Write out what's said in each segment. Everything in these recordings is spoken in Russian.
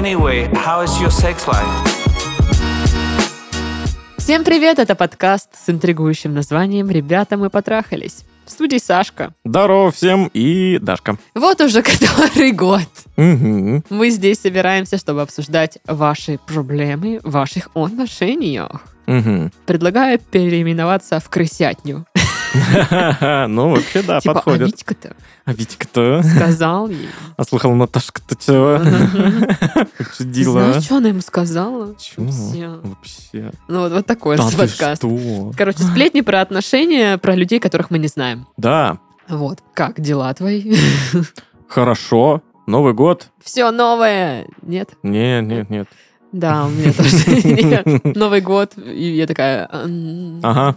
Anyway, how is your sex life? Всем привет, это подкаст с интригующим названием «Ребята, мы потрахались». В студии Сашка. Здорово всем и Дашка. Вот уже который год. Мгм. Мы здесь собираемся, чтобы обсуждать ваши проблемы в ваших отношениях. Мгм. Предлагаю переименоваться в крысятню. Ну, вообще, да, типа, а подходит. Витька-то А Витька-то? сказал ей. А слыхал, Наташка-то чего? Чудила. Знаешь, что она ему сказала? Всё. Вообще. Ну вот, вот такой Да подкаст. что? Короче, сплетни про отношения, про людей, которых мы не знаем. Да, Вот, как дела твои? хорошо. Новый год? Все новое. Нет? Нет, нет, нет. Да, у меня тоже. Новый год, и я такая... Ага,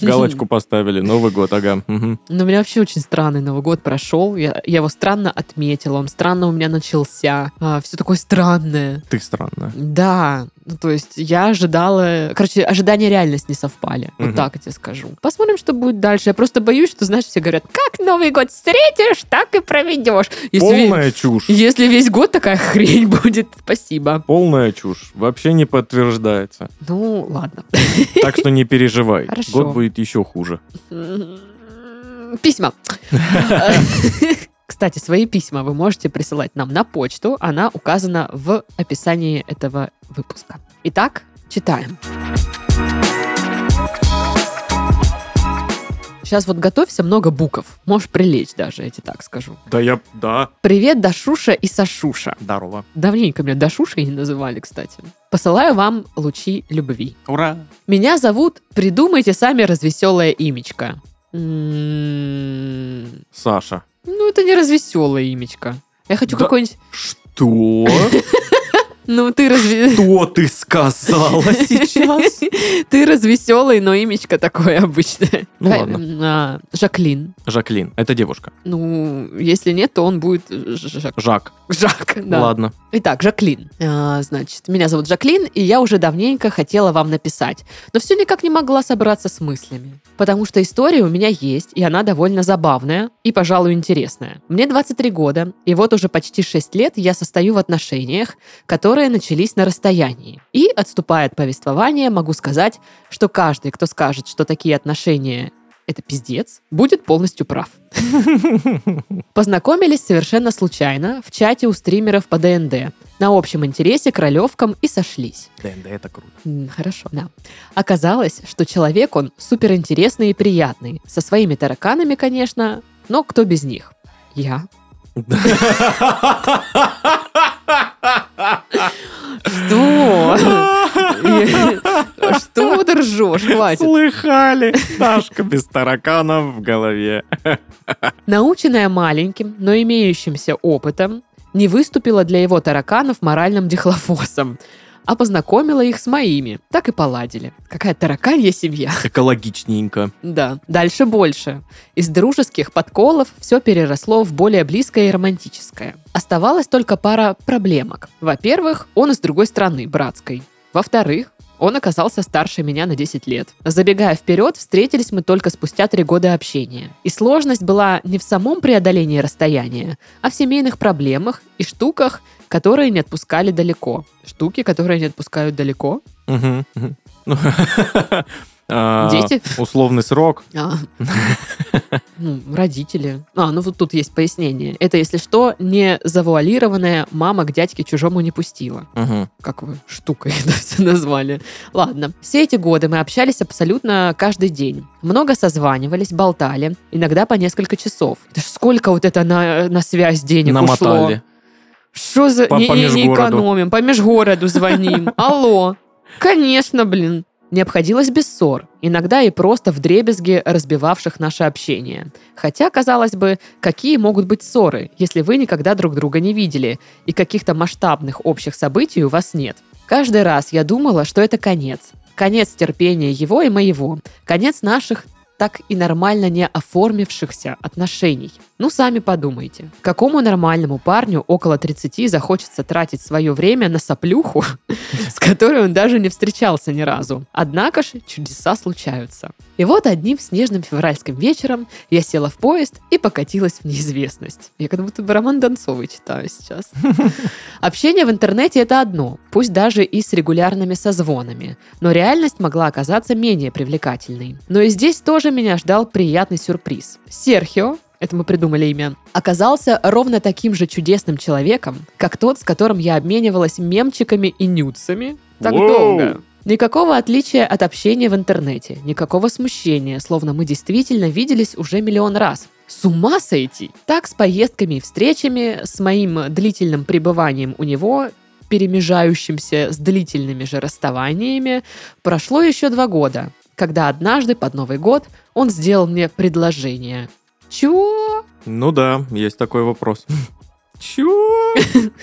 галочку поставили. Новый год, ага. Но у меня вообще очень странный Новый год прошел. Я, я его странно отметила, он странно у меня начался. все такое странное. Ты странная. Да, ну то есть я ожидала... Короче, ожидания реальность не совпали. Вот Мгм. так я тебе скажу. Посмотрим, что будет дальше. Я просто боюсь, что, знаешь, все говорят, как Новый год встретишь, так и проведешь. Если, Полная чушь. если весь год такая хрень будет, спасибо. Полная чушь. Вообще не подтверждается. Ну, ладно. Так что не переживай. Хорошо. Год будет еще хуже. Письма. Кстати, свои письма вы можете присылать нам на почту. Она указана в описании этого выпуска. Итак, читаем. Сейчас вот готовься, много букв. Можешь прилечь даже, я тебе так скажу. Да я... Да. Привет, Дашуша и Сашуша. Здорово. Давненько меня Дашушей не называли, кстати. Посылаю вам лучи любви. Ура. Меня зовут «Придумайте сами развеселое имечко». М, Саша. Ну, это не развеселое имечко. Я хочу Да. какой-нибудь... Что? Ну, ты разве... Что ты сказала сейчас? Ты развеселый, но имечко такое обычное. Ну, ладно. а, Жаклин. Жаклин. Это девушка. Ну, если нет, то он будет Жак. Жак. Жак, да. Ладно. Итак, Жаклин. А, значит, меня зовут Жаклин, и я уже давненько хотела вам написать, но все никак не могла собраться с мыслями. Потому что история у меня есть, и она довольно забавная и, пожалуй, интересная. Мне 23 года, и вот уже почти 6 лет я состою в отношениях, которые начались на расстоянии. И, отступая от повествования, могу сказать, что каждый, кто скажет, что такие отношения это пиздец, будет полностью прав. Познакомились совершенно случайно в чате у стримеров по ДНД. На общем интересе к ролевкам и сошлись. ДНД это круто. Хорошо, да. Оказалось, что человек он суперинтересный и приятный. Со своими тараканами, конечно, но кто без них? Я. Что? Что ты ржешь? Хватит. Слыхали? Дашка без тараканов в голове. Наученная маленьким, но имеющимся опытом, не выступила для его тараканов моральным дихлофосом, а познакомила их с моими. Так и поладили. Какая тараканья семья. Экологичненько. Да, дальше больше. Из дружеских подколов все переросло в более близкое и романтическое. Оставалась только пара проблемок. Во-первых, он из другой страны, братской. Во-вторых, он оказался старше меня на 10 лет. Забегая вперед, встретились мы только спустя три года общения. И сложность была не в самом преодолении расстояния, а в семейных проблемах и штуках, которые не отпускали далеко. Штуки, которые не отпускают далеко. Ну, а, Дети? Условный срок. А. Ну, родители. А, ну вот тут есть пояснение. Это, если что, не завуалированная мама к дядьке чужому не пустила. Как вы штукой это все назвали. Ладно. Все эти годы мы общались абсолютно каждый день. Много созванивались, болтали. Иногда по несколько часов. Это ж сколько вот это на, на связь денег ушло? Что за... По- не, не- не экономим, по межгороду звоним. Алло. Конечно, блин. Не обходилось без ссор, иногда и просто в дребезге разбивавших наше общение. Хотя, казалось бы, какие могут быть ссоры, если вы никогда друг друга не видели, и каких-то масштабных общих событий у вас нет. Каждый раз я думала, что это конец. Конец терпения его и моего. Конец наших так и нормально не оформившихся отношений. Ну, сами подумайте, какому нормальному парню около 30 захочется тратить свое время на соплюху, с которой он даже не встречался ни разу. Однако же чудеса случаются. И вот одним снежным февральским вечером я села в поезд и покатилась в неизвестность. Я как будто бы Роман Донцовый читаю сейчас. Общение в интернете это одно, пусть даже и с регулярными созвонами, но реальность могла оказаться менее привлекательной. Но и здесь тоже меня ждал приятный сюрприз. Серхио, это мы придумали имя, оказался ровно таким же чудесным человеком, как тот, с которым я обменивалась мемчиками и нюцами так Воу! долго. Никакого отличия от общения в интернете, никакого смущения, словно мы действительно виделись уже миллион раз. С ума сойти! Так с поездками и встречами, с моим длительным пребыванием у него, перемежающимся с длительными же расставаниями, прошло еще два года, когда однажды под Новый год он сделал мне предложение. Чего? Ну да, есть такой вопрос. Чё?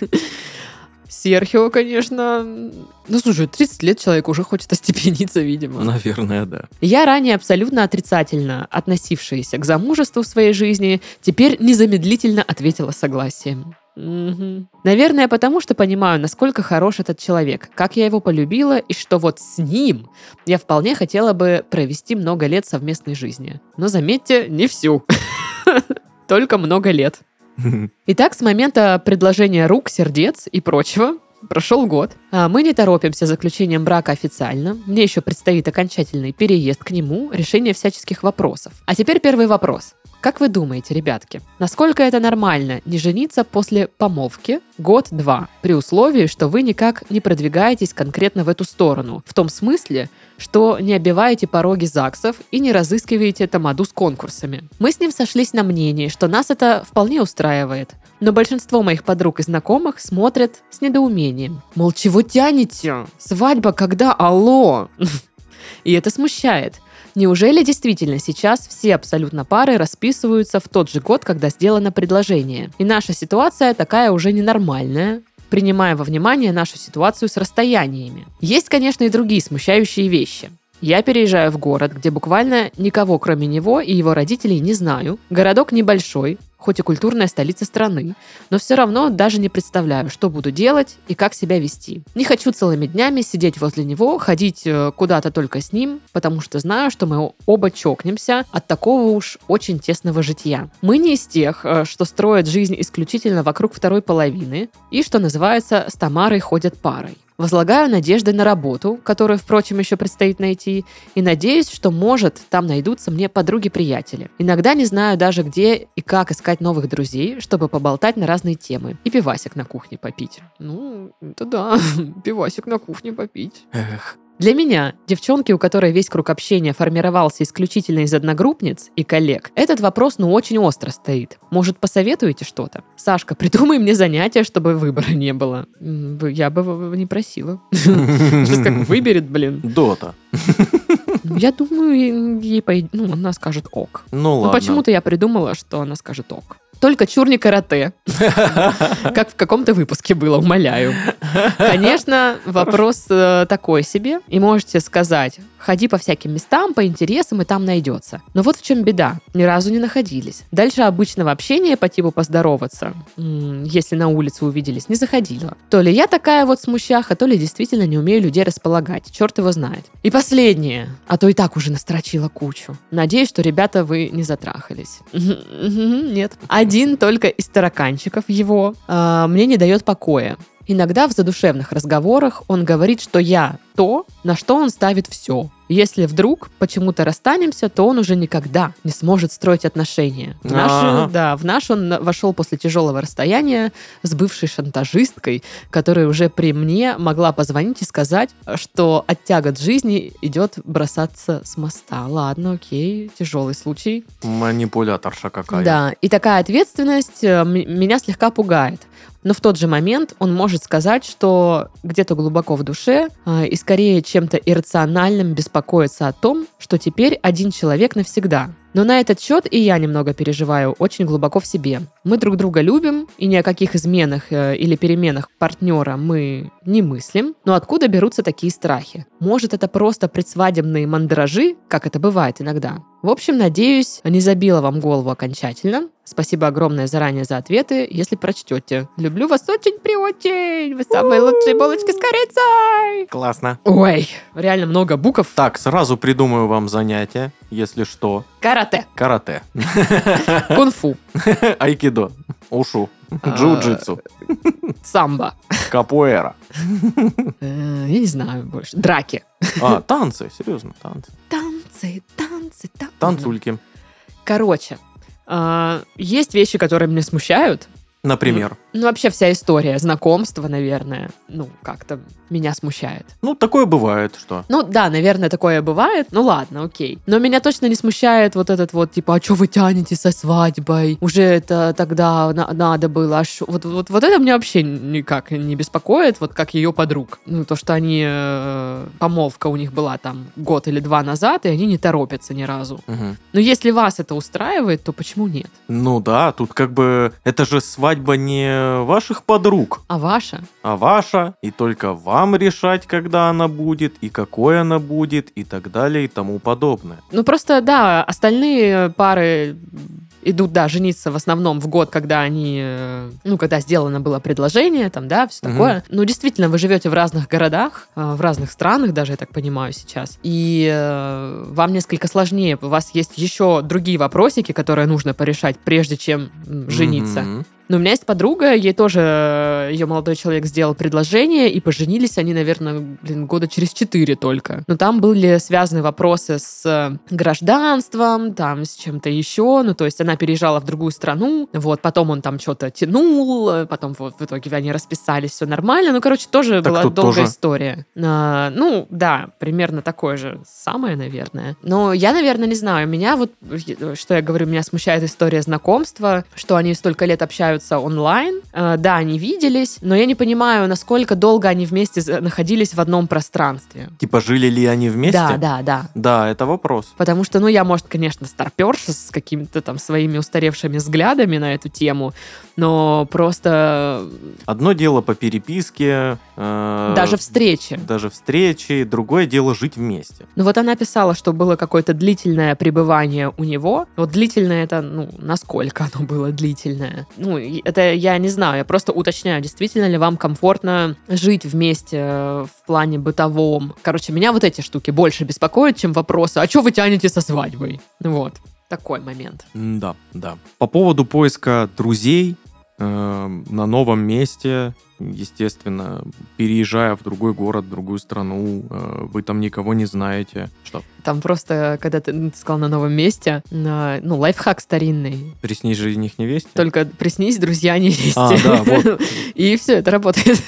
Серхио, конечно... Ну, слушай, 30 лет человек уже хочет остепениться, видимо. Наверное, да. Я ранее абсолютно отрицательно относившаяся к замужеству в своей жизни, теперь незамедлительно ответила согласием. Мгм. Наверное, потому что понимаю, насколько хорош этот человек, как я его полюбила, и что вот с ним я вполне хотела бы провести много лет совместной жизни. Но заметьте, не всю. Только много лет. Итак, с момента предложения рук, сердец и прочего прошел год. А Мы не торопимся заключением брака официально. Мне еще предстоит окончательный переезд к нему, решение всяческих вопросов. А теперь первый вопрос. Как вы думаете, ребятки, насколько это нормально не жениться после помолвки год-два, при условии, что вы никак не продвигаетесь конкретно в эту сторону, в том смысле, что не обиваете пороги ЗАГСов и не разыскиваете тамаду с конкурсами. Мы с ним сошлись на мнении, что нас это вполне устраивает. Но большинство моих подруг и знакомых смотрят с недоумением. Мол, чего тянете? Свадьба когда? Алло! И это смущает. Неужели действительно сейчас все абсолютно пары расписываются в тот же год, когда сделано предложение? И наша ситуация такая уже ненормальная, принимая во внимание нашу ситуацию с расстояниями. Есть, конечно, и другие смущающие вещи. Я переезжаю в город, где буквально никого, кроме него и его родителей, не знаю. Городок небольшой, хоть и культурная столица страны, но все равно даже не представляю, что буду делать и как себя вести. Не хочу целыми днями сидеть возле него, ходить э, куда-то только с ним, потому что знаю, что мы оба чокнемся от такого уж очень тесного житья. Мы не из тех, э, что строят жизнь исключительно вокруг второй половины и, что называется, с Тамарой ходят парой. Возлагаю надежды на работу, которую, впрочем, еще предстоит найти, и надеюсь, что, может, там найдутся мне подруги-приятели. Иногда не знаю даже, где и как искать новых друзей, чтобы поболтать на разные темы. И пивасик на кухне попить. Ну, это да, пивасик на кухне попить. Эх. Для меня, девчонки, у которой весь круг общения формировался исключительно из одногруппниц и коллег, этот вопрос ну очень остро стоит. Может, посоветуете что-то? Сашка, придумай мне занятие, чтобы выбора не было. Я бы не просила. Сейчас как выберет, блин. Дота. Ну, Я думаю, ей- ей пой- ну, она скажет ок. Ну Ну, ладно. почему-то я придумала, что она скажет ок. Только чур не карате. Как в каком-то выпуске было, умоляю. Конечно, вопрос э, такой себе. И можете сказать, ходи по всяким местам, по интересам, и там найдется. Но вот в чем беда. Ни разу не находились. Дальше обычного общения по типу поздороваться, если на улице увиделись, не заходила. То ли я такая вот смущаха, то ли действительно не умею людей располагать. Черт его знает. И последнее. А то и так уже настрочила кучу. Надеюсь, что, ребята, вы не затрахались. Нет. Один только из тараканчиков его а, мне не дает покоя. Иногда в задушевных разговорах он говорит, что я то, на что он ставит все. Если вдруг почему-то расстанемся, то он уже никогда не сможет строить отношения. В наш, да, в наш он вошел после тяжелого расстояния с бывшей шантажисткой, которая уже при мне могла позвонить и сказать, что от тягот жизни идет бросаться с моста. Ладно, окей, тяжелый случай. Манипуляторша какая. Да, и такая ответственность э, меня слегка пугает. Но в тот же момент он может сказать, что где-то глубоко в душе э, и скорее чем-то иррациональным беспокоится о том, что теперь один человек навсегда. Но на этот счет и я немного переживаю очень глубоко в себе. Мы друг друга любим, и ни о каких изменах э, или переменах партнера мы не мыслим. Но откуда берутся такие страхи? Может, это просто предсвадебные мандражи, как это бывает иногда? В общем, надеюсь, не забила вам голову окончательно. Спасибо огромное заранее за ответы, если прочтете. Люблю вас очень при очень. Вы самые лучшие булочки с корицей. Классно. Ой, реально много букв. Так, сразу придумаю вам занятие, если что. Карате, Карате. кунг-фу, Айкидо. Ушу. А, Джиу-джитсу. самбо. Капуэра. Э, Я не знаю больше. Драки. А, танцы, серьезно, танцы. Танцы, танцы, танцы. Танцульки. Короче, а, есть вещи, которые меня смущают. Например. Ну, вообще вся история знакомства, наверное, ну, как-то меня смущает. Ну, такое бывает, что. Ну, да, наверное, такое бывает. Ну, ладно, окей. Но меня точно не смущает вот этот вот, типа, а что вы тянете со свадьбой? Уже это тогда на- надо было. А шо- Вот, вот, вот это меня вообще никак не беспокоит, вот как ее подруг. Ну, то, что они... э, помолвка у них была там год или два назад, и они не торопятся ни разу. Мгм. Но если вас это устраивает, то почему нет? Ну да, тут как бы это же свадьба не ваших подруг, А ваша? а ваша, и только вам решать, когда она будет, и какой она будет, и так далее, и тому подобное. Ну, просто, да, остальные пары идут, да, жениться в основном в год, когда они, э, ну, когда сделано было предложение, там, да, все Мгм. такое. Ну, действительно, вы живете в разных городах, э, в разных странах даже, я так понимаю, сейчас. И э, вам несколько сложнее. У вас есть еще другие вопросики, которые нужно порешать, прежде чем м, жениться. Мгм. Но у меня есть подруга, ей тоже э, ее молодой человек сделал предложение, и поженились они, наверное, блин, года через четыре только. Но там были связаны вопросы с э, гражданством, там с чем-то еще. Ну, то есть она переезжала в другую страну, вот, потом он там что-то тянул, потом вот в итоге они расписались, все нормально. Ну, короче, тоже Так была долгая тоже- история. А, ну, да, примерно такое же самое, наверное. Но я, наверное, не знаю. Меня вот, э, что я говорю, меня смущает история знакомства, что они столько лет общаются онлайн. Э, да, они виделись, но я не понимаю, насколько долго они вместе находились в одном пространстве. Типа жили ли они вместе? Да, да, да. Да, это вопрос. Потому что, ну, я, может, конечно, старперша с какими-то там своими устаревшими взглядами на эту тему, но просто Одно дело по переписке, э, даже встречи. даже встречи, другое дело жить вместе. Ну вот она писала, что было какое-то длительное пребывание у него. Вот длительное это, ну, насколько оно было длительное? Ну, это я не знаю, я просто уточняю, действительно ли вам комфортно жить вместе э, в плане бытовом. Короче, меня вот эти штуки больше беспокоят, чем вопросы, а что вы тянете со свадьбой? Вот, такой момент. Да, да. По поводу поиска друзей на новом месте, естественно, переезжая в другой город, в другую страну, э, вы там никого не знаете. Что? Там просто, когда ты, ну, ты сказал на новом месте, на- ну, лайфхак старинный. Приснись жених невесте? Только приснись, друзья, не вести. А, да, вот. И все, это работает.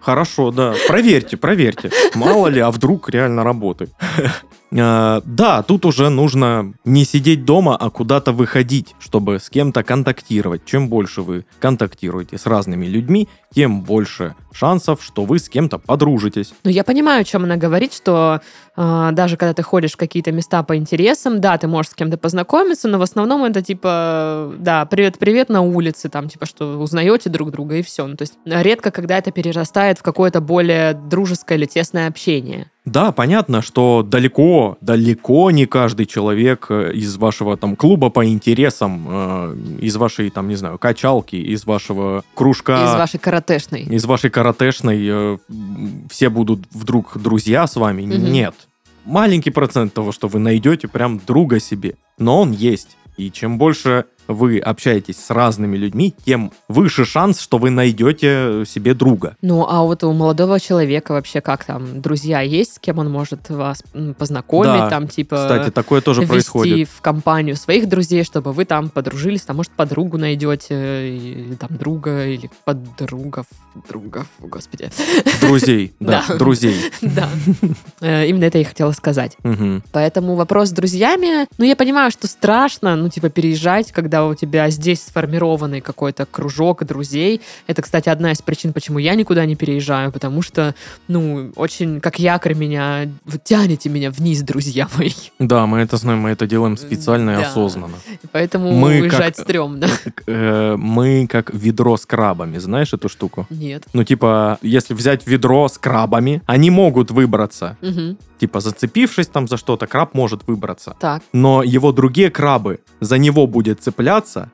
Хорошо, да. Проверьте, проверьте. Мало ли, а вдруг реально работает. Э, Да, тут уже нужно не сидеть дома, а куда-то выходить, чтобы с кем-то контактировать. Чем больше вы контактируете с разными людьми, тем больше шансов, что вы с кем-то подружитесь. Ну, я понимаю, о чем она говорит, что э, даже когда ты ходишь в какие-то места по интересам, да, ты можешь с кем-то познакомиться, но в основном это типа, да, привет-привет на улице, там, типа, что узнаете друг друга и все. Ну, то есть редко, когда это перерастает в какое-то более дружеское или тесное общение. Да, понятно, что далеко, далеко не каждый человек э, из вашего там клуба по интересам, э, из вашей там, не знаю, качалки, из вашего кружка... Из вашей каратешной. из вашей каратешной э, все будут вдруг друзья с вами. Мгм. Нет. Маленький процент того, что вы найдете прям друга себе. Но он есть. И чем больше вы общаетесь с разными людьми, тем выше шанс, что вы найдете себе друга. Ну, а вот у молодого человека вообще как там, друзья есть, с кем он может вас познакомить, Да, там, типа... Кстати, такое тоже ввести происходит. в компанию своих друзей, чтобы вы там подружились, там, может, подругу найдете, или там друга, или подругов, другов, господи. Друзей, да, друзей. Да, Э, именно это я хотела сказать. Поэтому вопрос с друзьями, ну, я понимаю, что страшно, ну, типа, переезжать, когда когда у тебя здесь сформированный какой-то кружок друзей. Это, кстати, одна из причин, почему я никуда не переезжаю, потому что, ну, очень, как якорь меня, вы тянете меня вниз, друзья мои. Да, мы это знаем, мы это делаем специально и Да. осознанно. Поэтому Мы уезжать как- стрёмно. Э, Мы как ведро с крабами, знаешь эту штуку? Нет. Ну, типа, если взять ведро с крабами, они могут выбраться. Типа, зацепившись там за что-то, краб может выбраться. Так. Но его другие крабы за него будет цепляться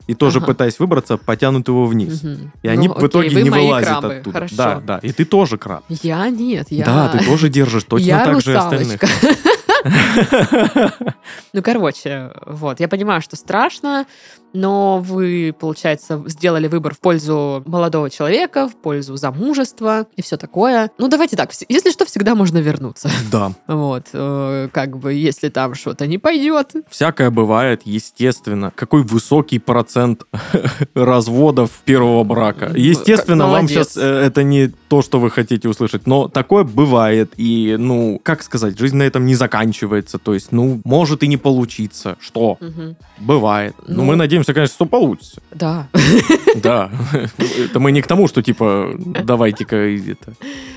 и тоже, Ага. пытаясь выбраться, потянут его вниз. Мгм. И они Ну, в окей, итоге вы не вылазят крабы, оттуда. Хорошо. Да, да. И ты тоже краб. Я нет, я... Да, ты тоже держишь точно я так же и остальных. русалочка. Ну, короче, вот, я понимаю, что страшно, но вы, получается, сделали выбор в пользу молодого человека, в пользу замужества и все такое. Ну, давайте так, если что, всегда можно вернуться. Да. Вот, э, как бы, если там что-то не пойдет. Всякое бывает, естественно. Какой высокий процент разводов первого брака. М, Естественно, вам сейчас это не то, что вы хотите услышать, но такое бывает. И, ну, как сказать, жизнь на этом не заканчивается. То есть, ну, может и не получиться. Что? Бывает. Ну, Ну. мы надеемся, конечно, что получится. Да. Да. Это мы не к тому, что, типа, давайте-ка это...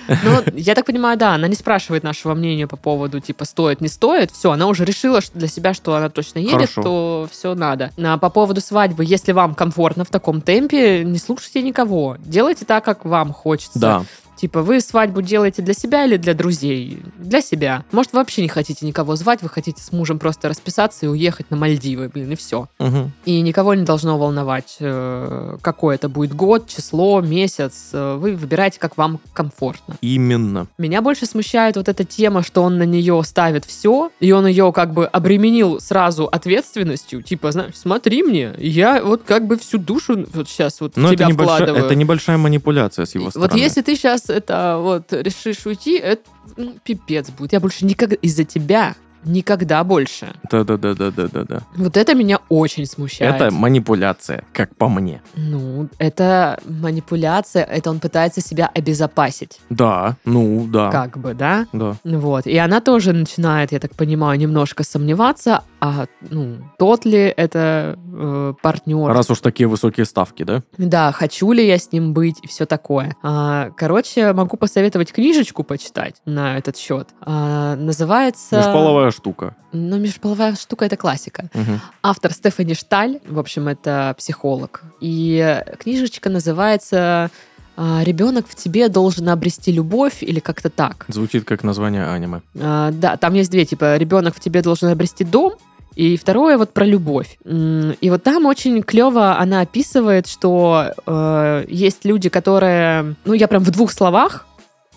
Ну, я так понимаю, да, она не спрашивает нашего мнения по поводу, типа, стоит, не стоит. Все, она уже решила для себя, что она точно едет, Хорошо. то все надо. А по поводу свадьбы, если вам комфортно в таком темпе, не слушайте никого. Делайте так, как вам хочется. Да. Типа, вы свадьбу делаете для себя или для друзей? Для себя. Может, вы вообще не хотите никого звать, вы хотите с мужем просто расписаться и уехать на Мальдивы, блин, и все. Мгм. И никого не должно волновать, э, какой это будет год, число, месяц. Э, Вы выбираете, как вам комфортно. Именно. Меня больше смущает вот эта тема, что он на нее ставит все, и он ее как бы обременил сразу ответственностью. Типа, знаешь, смотри мне, я вот как бы всю душу вот сейчас вот Но в это тебя небольшая, вкладываю. это небольшая манипуляция с его стороны. Вот если ты сейчас это вот решишь уйти, это ну, пипец будет. Я больше никогда из-за тебя никогда больше. Да-да-да-да-да-да. Вот это меня очень смущает. Это манипуляция, как по мне. Ну, это манипуляция, это он пытается себя обезопасить, Да, ну, да. как бы, да? Да. Вот. И она тоже начинает, я так понимаю, немножко сомневаться, а ну, тот ли это э, партнер. Раз уж такие высокие ставки, да? Да, хочу ли я с ним быть и все такое. А, короче, могу посоветовать книжечку почитать на этот счет. А, называется... Межполовая штука. Ну, межполовая штука — это классика. Мгм. Автор Стефани Шталь, в общем, это психолог. И книжечка называется «Ребенок в тебе должен обрести любовь» или как-то так. Звучит как название аниме. А, да, там есть две, типа «Ребенок в тебе должен обрести дом», и второе вот про любовь. И вот там очень клево она описывает, что э, есть люди, которые... Ну, я прям в двух словах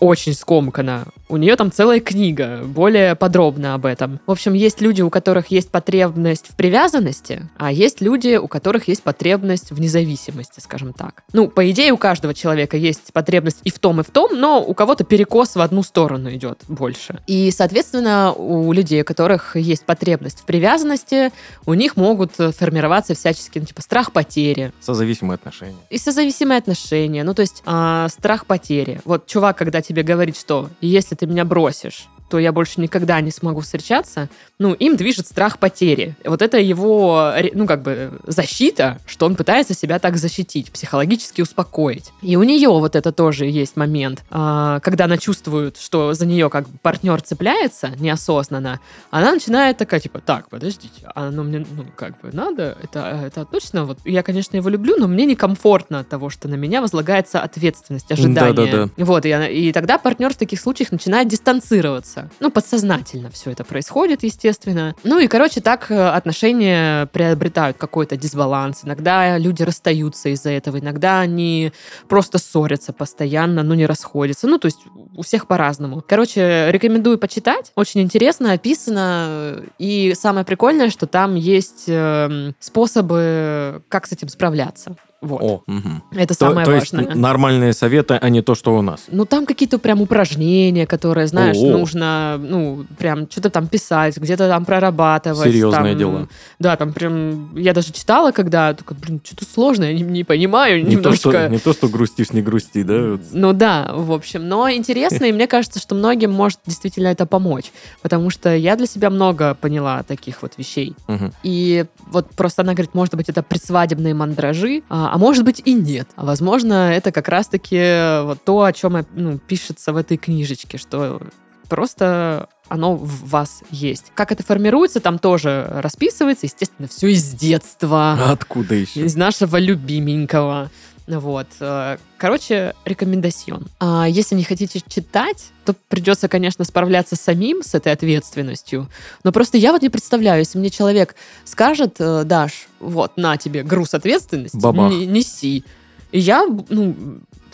очень скомкана. У нее там целая книга, более подробно об этом. В общем, есть люди, у которых есть потребность в привязанности, а есть люди, у которых есть потребность в независимости, скажем так. Ну, по идее, у каждого человека есть потребность и в том, и в том, но у кого-то перекос в одну сторону идет больше. И, соответственно, у людей, у которых есть потребность в привязанности, у них могут э, формироваться всяческие, ну, типа, страх потери, Созависимые отношения. и созависимые отношения, ну, то есть а, страх потери. Вот чувак, когда тебе говорит, что если ты меня бросишь, то я больше никогда не смогу встречаться, ну, им движет страх потери. Вот это его, ре- ну, как бы защита, что он пытается себя так защитить, психологически успокоить. И у нее вот это тоже есть момент, а, когда она чувствует, что за нее как бы партнер цепляется неосознанно, она начинает такая, типа, так, подождите, а оно мне, ну, как бы надо, это, это точно, вот, я, конечно, его люблю, но мне некомфортно от того, что на меня возлагается ответственность, ожидание. Да-да-да. Вот, и, она- и тогда партнер в таких случаях начинает дистанцироваться. Ну, подсознательно все это происходит, естественно. Ну и, короче, так э, отношения приобретают какой-то дисбаланс. Иногда люди расстаются из-за этого, иногда они просто ссорятся постоянно, но не расходятся. Ну, то есть у всех по-разному. Короче, рекомендую почитать. Очень интересно описано. И самое прикольное, что там есть эм, способы, как с этим справляться. Вот. О, мгм. Это То, самое то есть важное. н- нормальные советы, а не то, что у нас. Ну, там какие-то прям упражнения, которые, знаешь, О. нужно, ну, прям что-то там писать, где-то там прорабатывать. Серьезное там, дело. Да, там прям, я даже читала, когда, только, блин, что-то сложное, я не, не понимаю Не то, немножко. что, не то, что грустишь, не грусти, да? Ну да, в общем. Но интересно, и мне кажется, что многим может действительно это помочь. Потому что я для себя много поняла таких вот вещей. Мгм. И вот просто она говорит, может быть, это предсвадебные мандражи, а, а может быть и нет. А возможно, это как раз-таки вот то, о чем ну, пишется в этой книжечке, что просто оно в вас есть. Как это формируется, там тоже расписывается, естественно, все из детства Откуда еще? из нашего любименького. Вот. э, Короче, рекомендацион. А если не хотите читать, то придется, конечно, справляться самим с этой ответственностью. Но просто я вот не представляю, если мне человек скажет, э, Даш, вот, на тебе груз ответственности, Бабах. не- неси. И я, ну,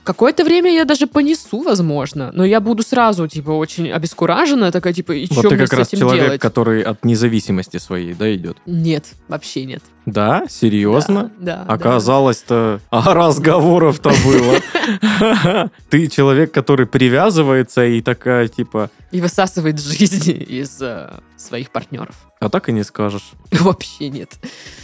какое-то время я даже понесу, возможно, но я буду сразу, типа, очень обескуражена, такая, типа, и Вот что ты как раз человек, делать? который от независимости своей, да, идет. Нет, вообще нет. Да? Серьезно? Да, да, да. Оказалось-то, а разговоров-то было. Ты человек, который привязывается и такая, типа, и высасывает жизнь из э, своих партнеров. а так и не скажешь. Вообще нет.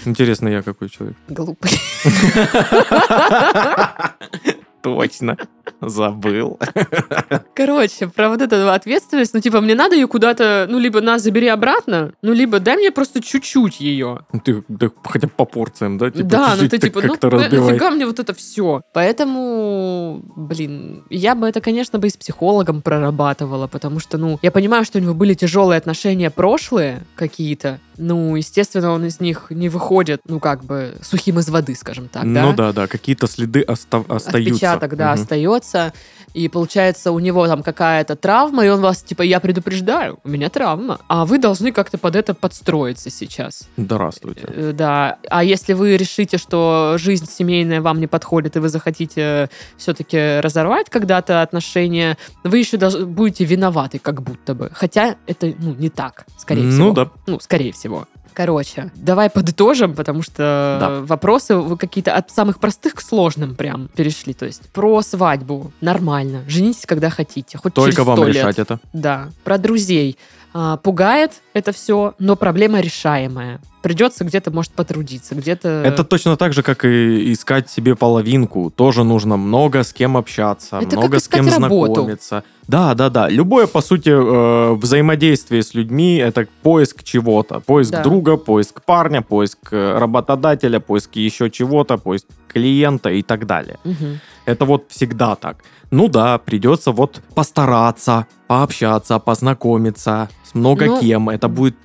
Интересно, я какой человек. Глупый. Точно. Забыл. Короче, про вот эту ответственность, ну, типа, мне надо ее куда-то, ну, либо на, забери обратно, ну, либо дай мне просто чуть-чуть ее. Ты да, хотя бы по порциям, да? Типа, да, ну ты типа, ну, на- разбивай. нафига мне вот это все? Поэтому, блин, я бы это, конечно, бы и с психологом прорабатывала, потому что, ну, я понимаю, что у него были тяжелые отношения прошлые какие-то, ну, естественно, он из них не выходит, ну, как бы, сухим из воды, скажем так, да? Ну да, да, какие-то следы оста- остаются. Отпечаток, да, Мгм. остается. И получается, у него там какая-то травма, и он вас, типа, я предупреждаю, у меня травма. А вы должны как-то под это подстроиться сейчас. Здравствуйте. Э, Да. А если вы решите, что жизнь семейная вам не подходит, и вы захотите все-таки разорвать когда-то отношения, вы еще даже будете виноваты, как будто бы. Хотя это, ну, не так, скорее всего. Ну да. Ну, скорее всего. Короче, давай подытожим, потому что Да. вопросы вы какие-то от самых простых к сложным прям перешли. То есть про свадьбу нормально, женитесь когда хотите, хоть Только через вам 100 лет. решать это. Да. Про друзей. А, пугает это все, но проблема решаемая. Придется где-то, может, потрудиться, где-то... Это точно так же, как и искать себе половинку. Тоже нужно много с кем общаться, Это много с кем работу. знакомиться. Да, да, да. Любое, по сути, э, взаимодействие с людьми это поиск чего-то. Поиск Да. друга, поиск парня, поиск э, работодателя, поиск еще чего-то, поиск клиента и так далее. Мгм. Это вот всегда так. Ну да, придется вот постараться, пообщаться, познакомиться с много Ну, кем. Это будет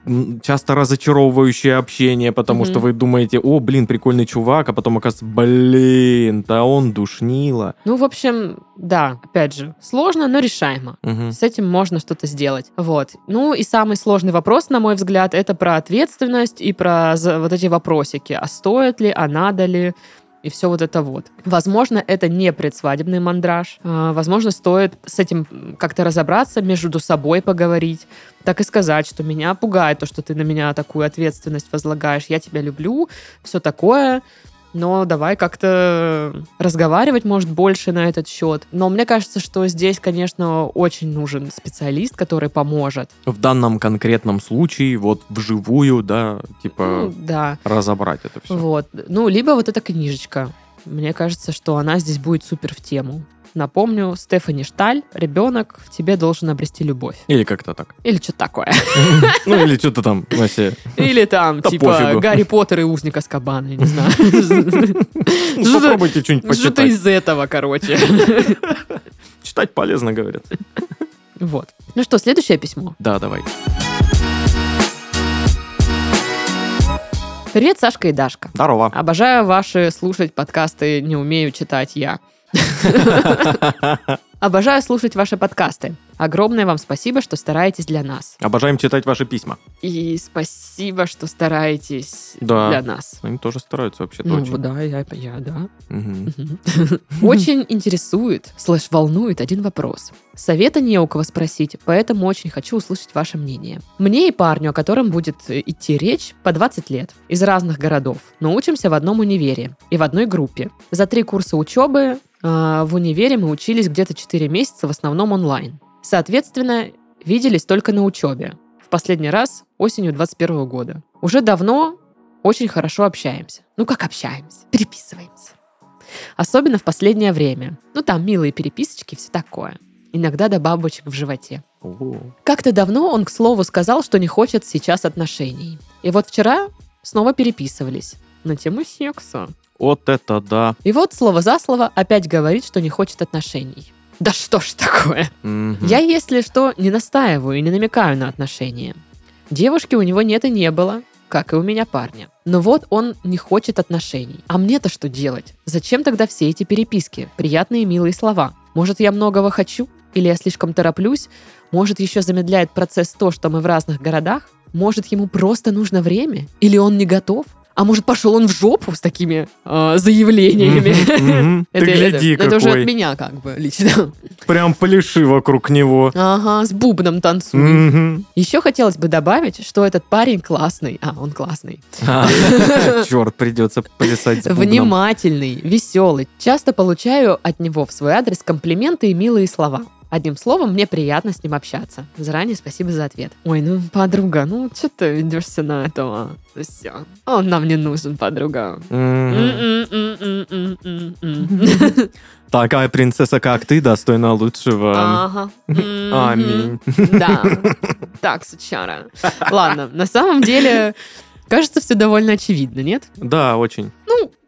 часто разочаровывающее общение, потому Мгм. что вы думаете, о, блин, прикольный чувак, а потом оказывается, блин, да он душнило. Ну, в общем, да, опять же, сложно, но решаемо. Мгм. С этим можно что-то сделать. Вот. Ну и самый сложный вопрос, на мой взгляд, это про ответственность и про вот эти вопросики. А стоит ли, а надо ли? И все вот это вот. Возможно, это не предсвадебный мандраж. А, Возможно, стоит с этим как-то разобраться, между собой поговорить. Так и сказать, что меня пугает то, что ты на меня такую ответственность возлагаешь. Я тебя люблю, все такое но давай как-то разговаривать, может, больше на этот счет. Но мне кажется, что здесь, конечно, очень нужен специалист, который поможет. В данном конкретном случае, вот вживую, да, типа Ну, да. разобрать это все. Вот. Ну, либо вот эта книжечка. Мне кажется, что она здесь будет супер в тему. Напомню, Стефани Шталь, ребенок в тебе должен обрести любовь. Или как-то так. Или что такое. Ну, или что-то там вообще. Или там, типа. Гарри Поттер и узник Аскабана, я не знаю. Ну, Что-то- попробуйте что-нибудь Что-то почитать. из этого, короче. Читать полезно, говорят. Вот. Ну что, следующее письмо. Да, давай. Привет, Сашка и Дашка. Здорово. Обожаю ваши слушать подкасты «Не умею читать я». Обожаю слушать ваши подкасты. Огромное вам спасибо, что стараетесь для нас. Обожаем читать ваши письма. И спасибо, что стараетесь Да. для нас. Они тоже стараются вообще-то Ну, очень. да, я, я, да. Очень интересует, слэш волнует один вопрос. Совета не у кого спросить, поэтому очень хочу услышать ваше мнение. Мне и парню, о котором будет э, идти речь, по 20 лет, из разных городов, но учимся в одном универе и в одной группе. За три курса учебы в универе мы учились где-то 4 месяца, в основном онлайн. Соответственно, виделись только на учебе. В последний раз осенью 21 года. Уже давно очень хорошо общаемся. Ну как общаемся? Переписываемся. Особенно в последнее время. Ну, там милые переписочки, все такое. Иногда до бабочек в животе. Как-то давно он, к слову, сказал, что не хочет сейчас отношений. И вот вчера снова переписывались на тему секса. Вот это да. И вот слово за слово опять говорит, что не хочет отношений. Да что ж такое? Мгм. Я, если что, не настаиваю и не намекаю на отношения. Девушки у него нет и не было, как и у меня парня. Но вот он не хочет отношений. А мне-то что делать? Зачем тогда все эти переписки? Приятные милые слова. Может, я многого хочу? Или я слишком тороплюсь? Может, еще замедляет процесс то, что мы в разных городах? Может, ему просто нужно время? Или он не готов? А может, пошел он в жопу с такими э, заявлениями? Ты Это- гляди это- это уже от какой. меня, как бы, лично. Прям пляши вокруг него. Ага, с бубном танцует. Мгм. Еще хотелось бы добавить, что этот парень классный. А, он классный. Черт, придется плясать с бубном. Внимательный, веселый. Часто получаю от него в свой адрес комплименты и милые слова. Одним словом, мне приятно с ним общаться. Заранее спасибо за ответ. Ой, ну, подруга, ну, что ты ведешься на этого? Все. Он нам не нужен, подруга. Такая принцесса, как ты, достойна лучшего. Ага. Аминь. Да. Так, сучара. Ладно, на самом деле, кажется, все довольно очевидно, нет? Да, очень.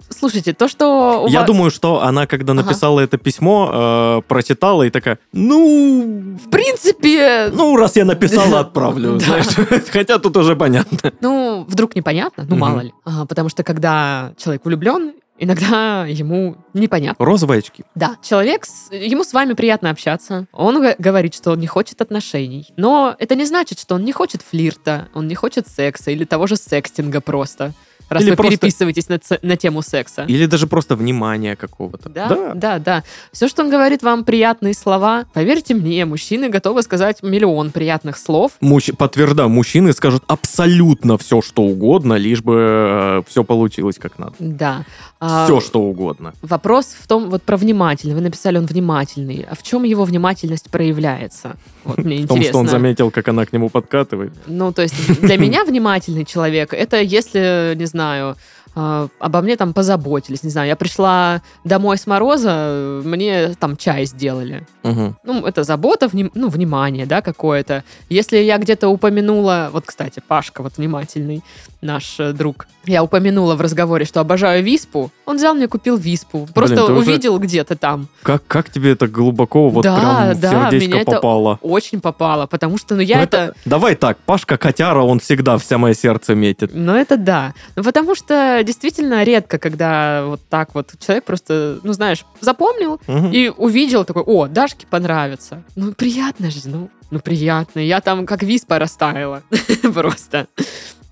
Слушайте, то, что... Я вас- думаю, что она, когда Ага. написала это письмо, э, прочитала и такая, ну, В принципе, ну, раз я написала, отправлю. Хотя тут уже понятно. ну, вдруг непонятно, ну, мало ли. Потому что, когда человек влюблен, иногда ему непонятно. Розовые очки. Да, человек, с- ему с вами приятно общаться. Он говорит, что он не хочет отношений. Но это не значит, что он не хочет флирта, он не хочет секса или того же секстинга просто. Раз Или вы просто- переписываетесь на, ц- на тему секса. Или даже просто внимание какого-то. Да, да, да, Все, что он говорит вам приятные слова, поверьте мне, мужчины готовы сказать миллион приятных слов. Мужч- Подтверждаю, мужчины скажут абсолютно все, что угодно, лишь бы все получилось как надо. Да. А, Все, что угодно. Вопрос в том, вот про внимательный. Вы написали, он внимательный. А в чем его внимательность проявляется? Вот мне В том, интересно. что он заметил, как она к нему подкатывает. Ну, то есть для меня внимательный человек это если, не знаю, э, обо мне там позаботились, не знаю, я пришла домой с мороза, мне там чай сделали. Мгм. Ну, это забота, ну, внимание, да, какое-то. Если я где-то упомянула, вот, кстати, Пашка, вот внимательный наш э, друг, я упомянула в разговоре, что обожаю виспу, он взял мне, купил виспу. Просто уже- увидел где-то там. Как, как тебе это глубоко вот Да, прям да, сердечко меня это попало? Очень попало, потому что, ну, я Ну, это... Давай так, Пашка Котяра, он всегда в самое сердце метит. Ну, это да. Ну, потому что действительно редко, когда вот так вот человек просто, ну, знаешь, запомнил Мгм. и увидел такой, о, Дашке понравится. Ну, приятно же, ну, ну, приятно. Я там как виспа растаяла просто.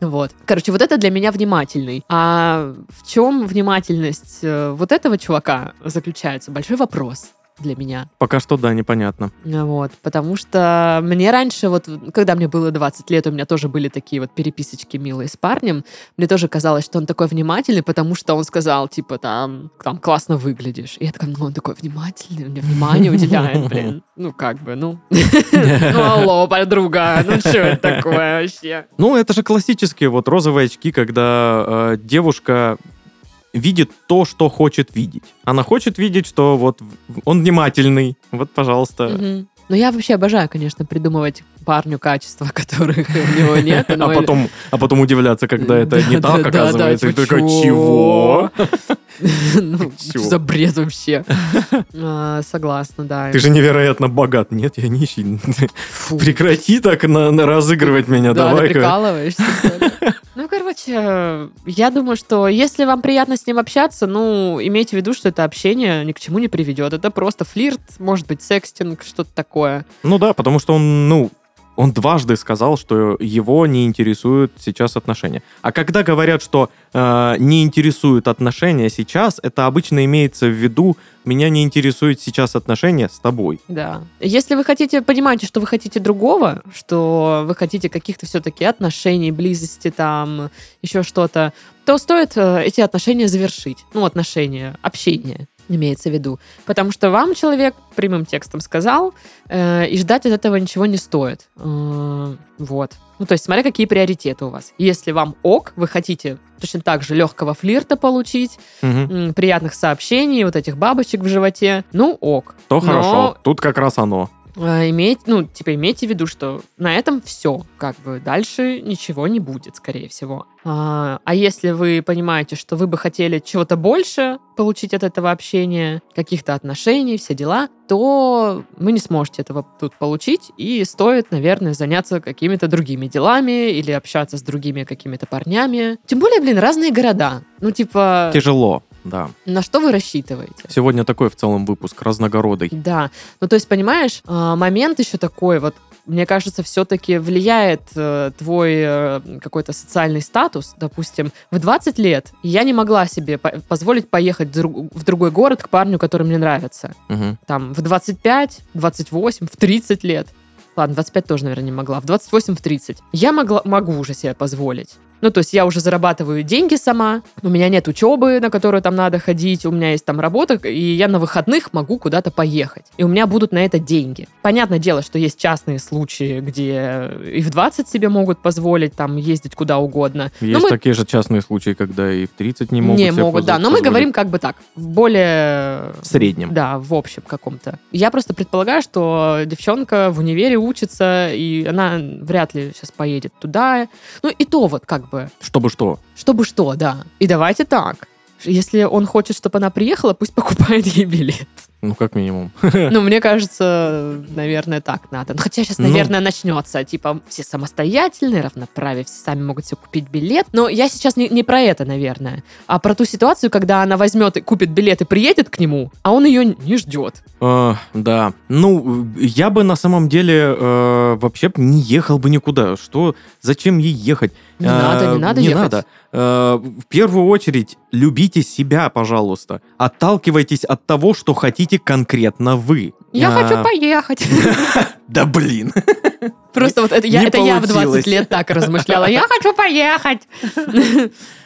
Вот. Короче, вот это для меня внимательный. А в чем внимательность э, вот этого чувака заключается? Большой вопрос для меня. Пока что да, непонятно. Вот, потому что мне раньше, вот, когда мне было 20 лет, у меня тоже были такие вот переписочки милые с парнем. Мне тоже казалось, что он такой внимательный, потому что он сказал, типа, там, там классно выглядишь. И я такая, ну, он такой внимательный, мне внимание уделяет, блин. Ну, как бы, ну. Ну, алло, подруга, ну, что это такое вообще? Ну, это же классические вот розовые очки, когда э, девушка видит то, что хочет видеть. Она хочет видеть, что вот он внимательный. Вот, пожалуйста. Мгм. Ну, я вообще обожаю, конечно, придумывать парню качества, которых у него нет. А потом, а потом удивляться, когда это Да, не да, так да, да, оказывается. И такой, чего? Ну, за бред вообще? А, Согласна, да. Ты же невероятно богат. Нет, я нищий. Прекрати так разыгрывать меня, Да, ты давай-ка. прикалываешься? Ну, Короче, я думаю, что если вам приятно с ним общаться, ну, имейте в виду, что это общение ни к чему не приведет. Это просто флирт, может быть, секстинг, что-то такое. Ну да, потому что он, ну, он дважды сказал, что его не интересуют сейчас отношения. А когда говорят, что э, не интересуют отношения сейчас, это обычно имеется в виду, меня не интересуют сейчас отношения с тобой. Да. Если вы хотите, понимаете, что вы хотите другого, что вы хотите каких-то все-таки отношений, близости там, еще что-то, то стоит э, эти отношения завершить. Ну, отношения, общение имеется в виду. Потому что вам человек прямым текстом сказал, э, и ждать от этого ничего не стоит. Э, вот. Ну, то есть, смотря какие приоритеты у вас. Если вам ок, вы хотите точно так же легкого флирта получить, м, приятных сообщений, вот этих бабочек в животе, ну ок. То Но, хорошо. Тут как раз оно. Э, иметь, ну, типа, имейте в виду, что на этом все. Как бы дальше ничего не будет, скорее всего. А, а если вы понимаете, что вы бы хотели чего-то больше получить от этого общения, каких-то отношений, все дела, то вы не сможете этого тут получить, и стоит, наверное, заняться какими-то другими делами или общаться с другими какими-то парнями. Тем более, блин, разные города. Ну, типа, Тяжело, да. на что вы рассчитываете? Сегодня такой в целом выпуск разногородый. Да. Ну, то есть, понимаешь, а, момент еще такой вот, мне кажется, все-таки влияет э, твой э, какой-то социальный статус. Допустим, в 20 лет я не могла себе по- позволить поехать в друг- в другой город к парню, который мне нравится. Мгм. Там в 25, 28, в 30 лет. Ладно, 25 тоже, наверное, не могла. В 28, в 30. Я могла, могу уже себе позволить. Ну, то есть я уже зарабатываю деньги сама, у меня нет учебы, на которую там надо ходить, у меня есть там работа, и я на выходных могу куда-то поехать. И у меня будут на это деньги. Понятное дело, что есть частные случаи, где и в 20 себе могут позволить там ездить куда угодно. Но Есть мы- такие же частные случаи, когда и в 30 не могут не могут, да. позволить- Но мы говорим как бы так, в более... В среднем. Да, в общем каком-то. Я просто предполагаю, что девчонка в универе учится, и она вряд ли сейчас поедет туда. Ну и то вот как бы, Чтобы что? чтобы что, да. И давайте так. Если он хочет, чтобы она приехала, пусть покупает ей билет. Ну, как минимум. Ну, мне кажется, наверное, так надо. Ну, Хотя сейчас, Ну. наверное, начнется. Типа, все самостоятельные, равноправие, все сами могут себе купить билет. Но я сейчас не, не про это, наверное, а про ту ситуацию, когда она возьмет и купит билет и приедет к нему, а он ее не ждет. А, да. Ну, я бы на самом деле э, вообще не ехал бы никуда. Что? Зачем ей ехать? Не А, надо, не надо не ехать. надо. Э, в первую очередь, любите себя, пожалуйста. Отталкивайтесь от того, что хотите конкретно вы. Я А, хочу поехать. Да блин. Просто вот это я, это я в 20 получилось. лет так размышляла. Я хочу поехать.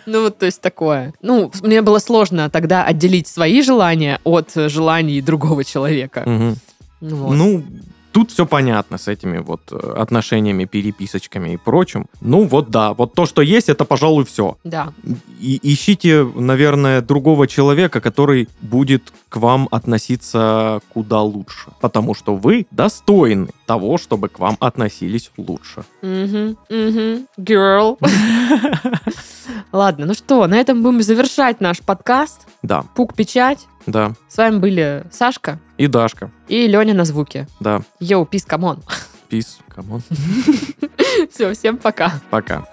Ну, вот, то есть такое. Ну, мне было сложно тогда отделить свои желания от желаний другого человека. Ну, вот. Ну, тут все понятно с этими вот э, отношениями, переписочками и прочим. Ну вот да, вот то, что есть, это, пожалуй, все. Да. И ищите, наверное, другого человека, который будет к вам относиться куда лучше. Потому что вы достойны того, чтобы к вам относились лучше. Угу, угу. Girl. Ладно, ну что, на этом будем завершать наш подкаст. Да, Пук-печать. да. С вами были Сашка и Дашка. И Леня на звуке. Да. Yo, peace, come on. Пис, камон. Все, всем пока. Пока.